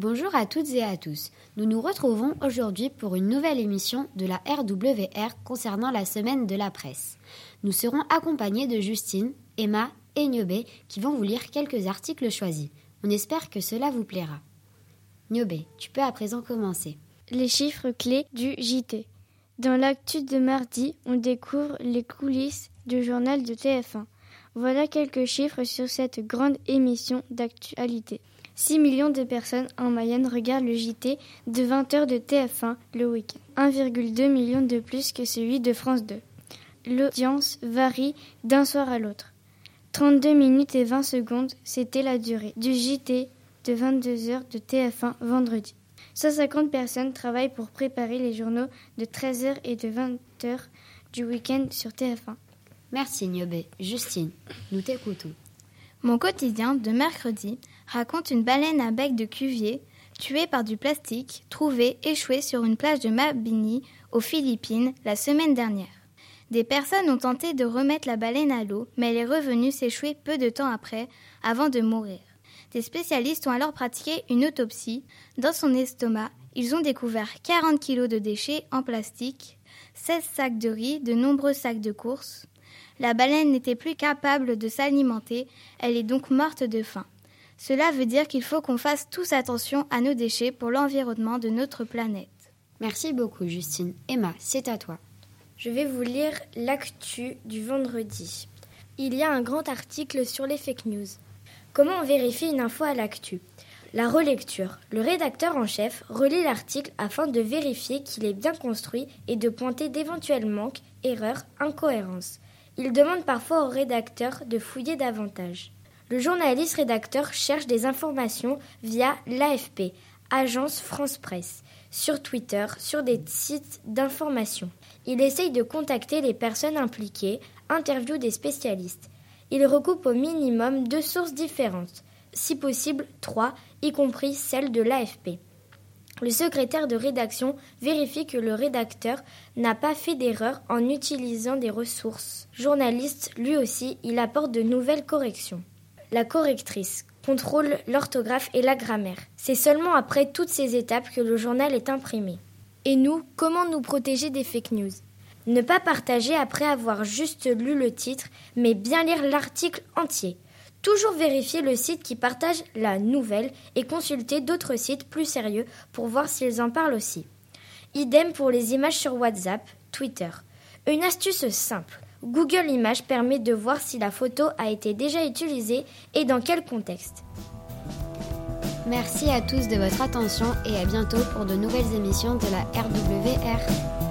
Bonjour à toutes et à tous. Nous nous retrouvons aujourd'hui pour une nouvelle émission de la RWR concernant la semaine de la presse. Nous serons accompagnés de Justine, Emma et Niobé qui vont vous lire quelques articles choisis. On espère que cela vous plaira. Niobé, tu peux à présent commencer. Les chiffres clés du JT. Dans l'actu de mardi, on découvre les coulisses du journal de TF1. Voilà quelques chiffres sur cette grande émission d'actualité. 6 millions de personnes en moyenne regardent le JT de 20h de TF1 le week-end. 1,2 million de plus que celui de France 2. L'audience varie d'un soir à l'autre. 32 minutes et 20 secondes, c'était la durée du JT de 22h de TF1 vendredi. 150 personnes travaillent pour préparer les journaux de 13h et de 20h du week-end sur TF1. Merci Niobé. Justine, nous t'écoutons. Mon quotidien de mercredi raconte une baleine à bec de cuvier tuée par du plastique trouvée échouée sur une plage de Mabini aux Philippines la semaine dernière. Des personnes ont tenté de remettre la baleine à l'eau, mais elle est revenue s'échouer peu de temps après, avant de mourir. Des spécialistes ont alors pratiqué une autopsie. Dans son estomac, ils ont découvert 40 kilos de déchets en plastique, 16 sacs de riz, de nombreux sacs de course. La baleine n'était plus capable de s'alimenter, elle est donc morte de faim. Cela veut dire qu'il faut qu'on fasse tous attention à nos déchets pour l'environnement de notre planète. Merci beaucoup Justine. Emma, c'est à toi. Je vais vous lire l'actu du vendredi. Il y a un grand article sur les fake news. Comment on vérifie une info à l'actu? La relecture. Le rédacteur en chef relit l'article afin de vérifier qu'il est bien construit et de pointer d'éventuels manques, erreurs, incohérences. Il demande parfois au rédacteur de fouiller davantage. Le journaliste rédacteur cherche des informations via l'AFP, Agence France Presse, sur Twitter, sur des sites d'information. Il essaye de contacter les personnes impliquées, interviewe des spécialistes. Il recoupe au minimum deux sources différentes, si possible trois, y compris celle de l'AFP. Le secrétaire de rédaction vérifie que le rédacteur n'a pas fait d'erreur en utilisant des ressources. Journaliste, lui aussi, il apporte de nouvelles corrections. La correctrice contrôle l'orthographe et la grammaire. C'est seulement après toutes ces étapes que le journal est imprimé. Et nous, comment nous protéger des fake news? Ne pas partager après avoir juste lu le titre, mais bien lire l'article entier. Toujours vérifier le site qui partage la nouvelle et consulter d'autres sites plus sérieux pour voir s'ils en parlent aussi. Idem pour les images sur WhatsApp, Twitter. Une astuce simple. Google Images permet de voir si la photo a été déjà utilisée et dans quel contexte. Merci à tous de votre attention et à bientôt pour de nouvelles émissions de la RWR.